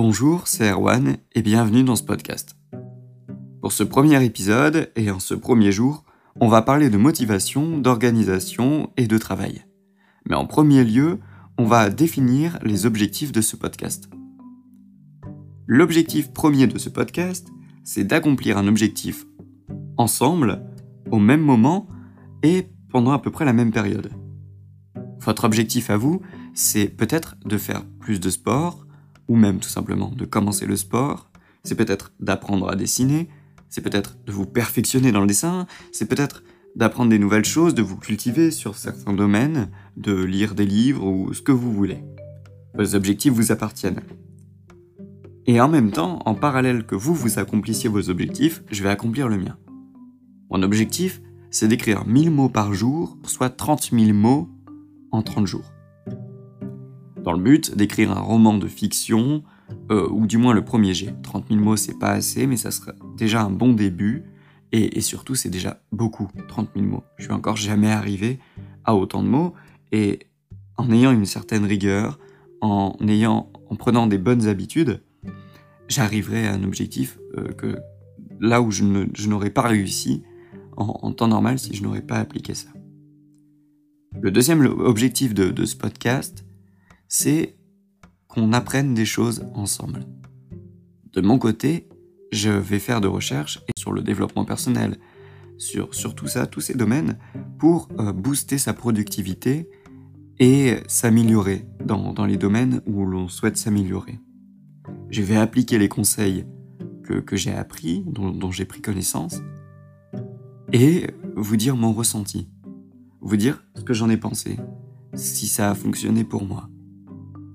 Bonjour, c'est Erwan et bienvenue dans ce podcast. Pour ce premier épisode et en ce premier jour, on va parler de motivation, d'organisation et de travail. Mais en premier lieu, on va définir les objectifs de ce podcast. L'objectif premier de ce podcast, c'est d'accomplir un objectif ensemble, au même moment et pendant à peu près la même période. Votre objectif à vous, c'est peut-être de faire plus de sport, ou même tout simplement de commencer le sport, c'est peut-être d'apprendre à dessiner, c'est peut-être de vous perfectionner dans le dessin, c'est peut-être d'apprendre des nouvelles choses, de vous cultiver sur certains domaines, de lire des livres ou ce que vous voulez. Vos objectifs vous appartiennent. Et en même temps, en parallèle que vous vous accomplissiez vos objectifs, je vais accomplir le mien. Mon objectif, c'est d'écrire 1000 mots par jour, soit 30 000 mots en 30 jours. Dans le but d'écrire un roman de fiction, euh, ou du moins le premier jet. 30 000 mots, c'est pas assez, mais ça serait déjà un bon début, et, surtout, c'est déjà beaucoup, 30 000 mots. Je suis encore jamais arrivé à autant de mots, et en ayant une certaine rigueur, en, ayant, en prenant des bonnes habitudes, j'arriverai à un objectif euh, que là où je, n'aurais pas réussi en, temps normal si je n'aurais pas appliqué ça. Le deuxième objectif de, ce podcast, c'est qu'on apprenne des choses ensemble. De mon côté, je vais faire de recherches sur le développement personnel, sur, tout ça, tous ces domaines, pour euh, booster sa productivité et s'améliorer dans, dans les domaines où l'on souhaite s'améliorer je vais appliquer les conseils que, j'ai appris, dont, j'ai pris connaissance, et vous dire mon ressenti, vous dire ce que j'en ai pensé, si ça a fonctionné pour moi.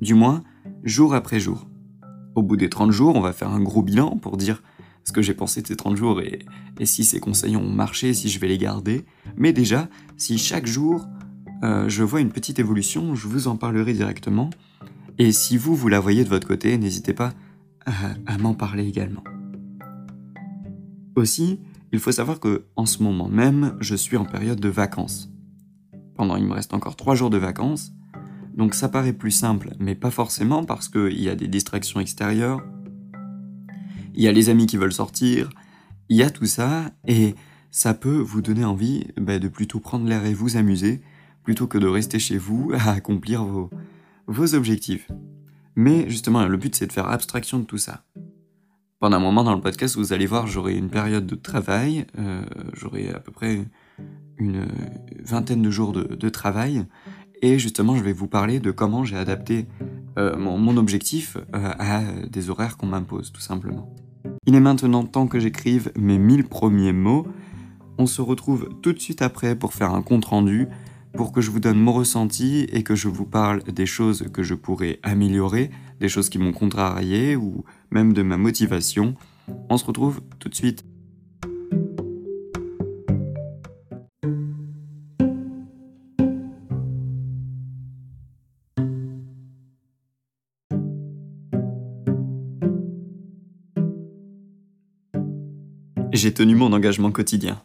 Du moins, jour après jour. Au bout des 30 jours, on va faire un gros bilan pour dire ce que j'ai pensé de ces 30 jours et, si ces conseils ont marché, si je vais les garder. Mais déjà, si chaque jour euh, je vois une petite évolution, je vous en parlerai directement. Et si vous, vous la voyez de votre côté, n'hésitez pas à, m'en parler également. Aussi, il faut savoir que en ce moment même, je suis en période de vacances. Pendant, il me reste encore trois jours de vacances, donc ça paraît plus simple, mais pas forcément parce qu'il y a des distractions extérieures, il y a les amis qui veulent sortir, il y a tout ça, et ça peut vous donner envie bah, de plutôt prendre l'air et vous amuser, plutôt que de rester chez vous à accomplir vos, objectifs. Mais justement, le but c'est de faire abstraction de tout ça. Pendant un moment dans le podcast, vous allez voir, j'aurai une période de travail, euh, j'aurai à peu près une vingtaine de jours de, travail, et justement, je vais vous parler de comment j'ai adapté euh, mon, objectif euh, à des horaires qu'on m'impose, tout simplement. Il est maintenant temps que j'écrive mes 1000 premiers mots. On se retrouve tout de suite après pour faire un compte rendu pour que je vous donne mon ressenti et que je vous parle des choses que je pourrais améliorer, des choses qui m'ont contrarié ou même de ma motivation. On se retrouve tout de suite. J'ai tenu mon engagement quotidien.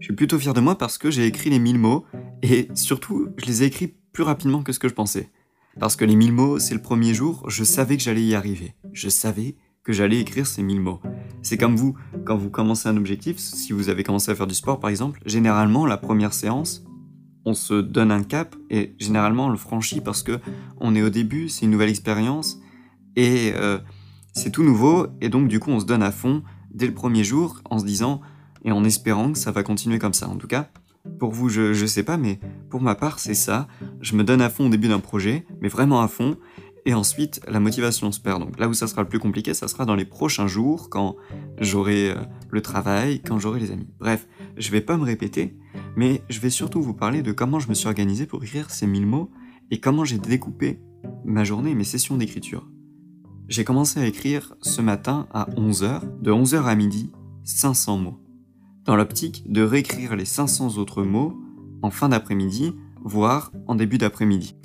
Je suis plutôt fier de moi parce que j'ai écrit les 1000 mots et surtout, je les ai écrits plus rapidement que ce que je pensais. Parce que les 1000 mots, c'est le premier jour, je savais que j'allais y arriver. Je savais que j'allais écrire ces 1000 mots. C'est comme vous, quand vous commencez un objectif, si vous avez commencé à faire du sport par exemple, généralement la première séance, on se donne un cap et généralement on le franchit parce que on est au début, c'est une nouvelle expérience et euh, c'est tout nouveau et donc du coup on se donne à fond dès le premier jour en se disant et en espérant que ça va continuer comme ça. En tout cas, pour vous, je, je sais pas, mais pour ma part, c'est ça. Je me donne à fond au début d'un projet, mais vraiment à fond. Et ensuite, la motivation se perd. Donc là où ça sera le plus compliqué, ça sera dans les prochains jours, quand j'aurai euh, le travail, quand j'aurai les amis. Bref, je vais pas me répéter, mais je vais surtout vous parler de comment je me suis organisé pour écrire ces 1000 mots et comment j'ai découpé ma journée et mes sessions d'écriture. J'ai commencé à écrire ce matin à 11h, de 11h à midi, 500 mots dans l'optique de réécrire les 500 autres mots en fin d'après-midi, voire en début d'après-midi.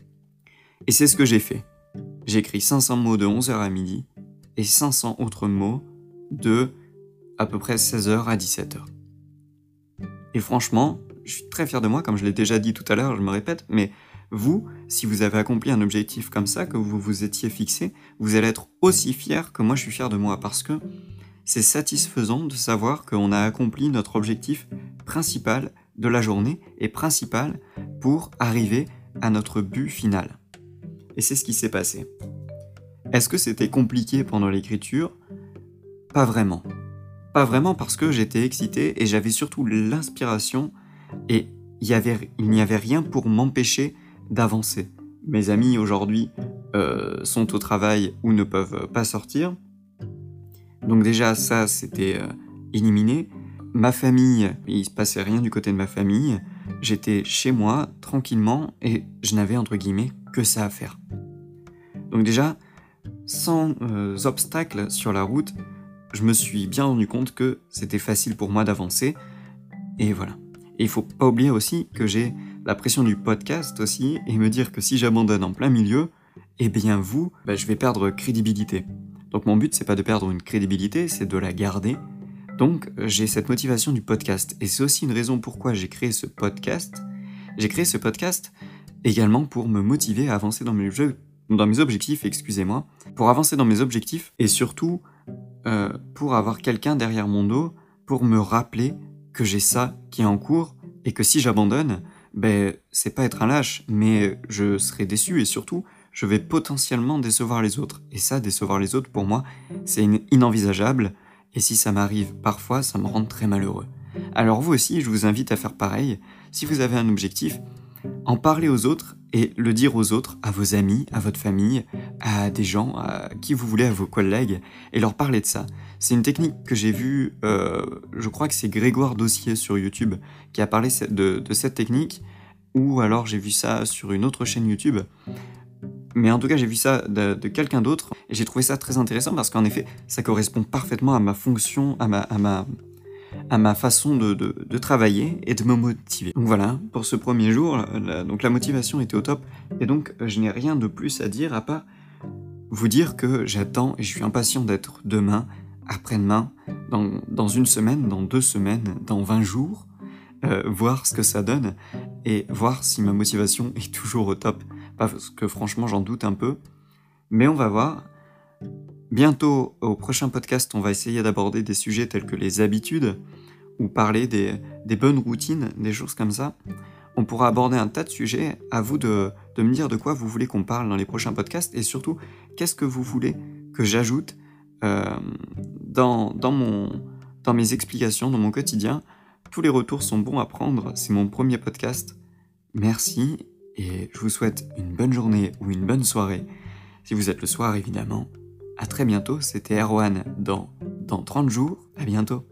Et c'est ce que j'ai fait. J'ai écrit 500 mots de 11h à midi et 500 autres mots de à peu près 16h à 17h. Et franchement, je suis très fier de moi, comme je l'ai déjà dit tout à l'heure, je me répète, mais vous, si vous avez accompli un objectif comme ça, que vous vous étiez fixé, vous allez être aussi fier que moi je suis fier de moi, parce que c'est satisfaisant de savoir qu'on a accompli notre objectif principal de la journée et principal pour arriver à notre but final. Et c'est ce qui s'est passé. Est-ce que c'était compliqué pendant l'écriture? Pas vraiment. Pas vraiment parce que j'étais excité et j'avais surtout l'inspiration et il n'y avait rien pour m'empêcher d'avancer. Mes amis aujourd'hui euh, sont au travail ou ne peuvent pas sortir. Donc déjà ça c'était euh, éliminé. Ma famille, il se passait rien du côté de ma famille. J'étais chez moi tranquillement et je n'avais entre guillemets que ça à faire. Donc déjà, sans euh, obstacles sur la route, je me suis bien rendu compte que c'était facile pour moi d'avancer. Et voilà. Et il faut pas oublier aussi que j'ai la pression du podcast aussi et me dire que si j'abandonne en plein milieu, eh bien vous, bah, je vais perdre crédibilité. Donc mon but c'est pas de perdre une crédibilité, c'est de la garder. Donc j'ai cette motivation du podcast et c'est aussi une raison pourquoi j'ai créé ce podcast. J'ai créé ce podcast également pour me motiver à avancer dans mes jeux, dans mes objectifs, excusez-moi, pour avancer dans mes objectifs et surtout euh, pour avoir quelqu'un derrière mon dos pour me rappeler que j'ai ça qui est en cours et que si j'abandonne, ben c'est pas être un lâche, mais je serai déçu et surtout je vais potentiellement décevoir les autres. Et ça, décevoir les autres, pour moi, c'est inenvisageable. Et si ça m'arrive parfois, ça me rend très malheureux. Alors vous aussi, je vous invite à faire pareil. Si vous avez un objectif, en parler aux autres et le dire aux autres, à vos amis, à votre famille, à des gens, à qui vous voulez, à vos collègues, et leur parler de ça. C'est une technique que j'ai vue, euh, je crois que c'est Grégoire Dossier sur YouTube qui a parlé de, cette technique, ou alors j'ai vu ça sur une autre chaîne YouTube. Mais en tout cas, j'ai vu ça de, quelqu'un d'autre, et j'ai trouvé ça très intéressant parce qu'en effet, ça correspond parfaitement à ma fonction, à ma, façon de, travailler et de me motiver. Donc voilà, pour ce premier jour, donc la motivation était au top, et donc je n'ai rien de plus à dire à part vous dire que j'attends et je suis impatient d'être demain, après-demain, dans, dans, une semaine, dans deux semaines, dans 20 jours, euh, voir ce que ça donne et voir si ma motivation est toujours au top. Parce que franchement, j'en doute un peu. Mais on va voir. Bientôt, au prochain podcast, on va essayer d'aborder des sujets tels que les habitudes ou parler des, bonnes routines, des choses comme ça. On pourra aborder un tas de sujets. À vous de, me dire de quoi vous voulez qu'on parle dans les prochains podcasts et surtout, qu'est-ce que vous voulez que j'ajoute euh, dans, mon, dans mes explications, dans mon quotidien. Tous les retours sont bons à prendre. C'est mon premier podcast. Merci et je vous souhaite une bonne journée ou une bonne soirée. Si vous êtes le soir, évidemment. À très bientôt, c'était Erwan dans, dans 30 jours. À bientôt.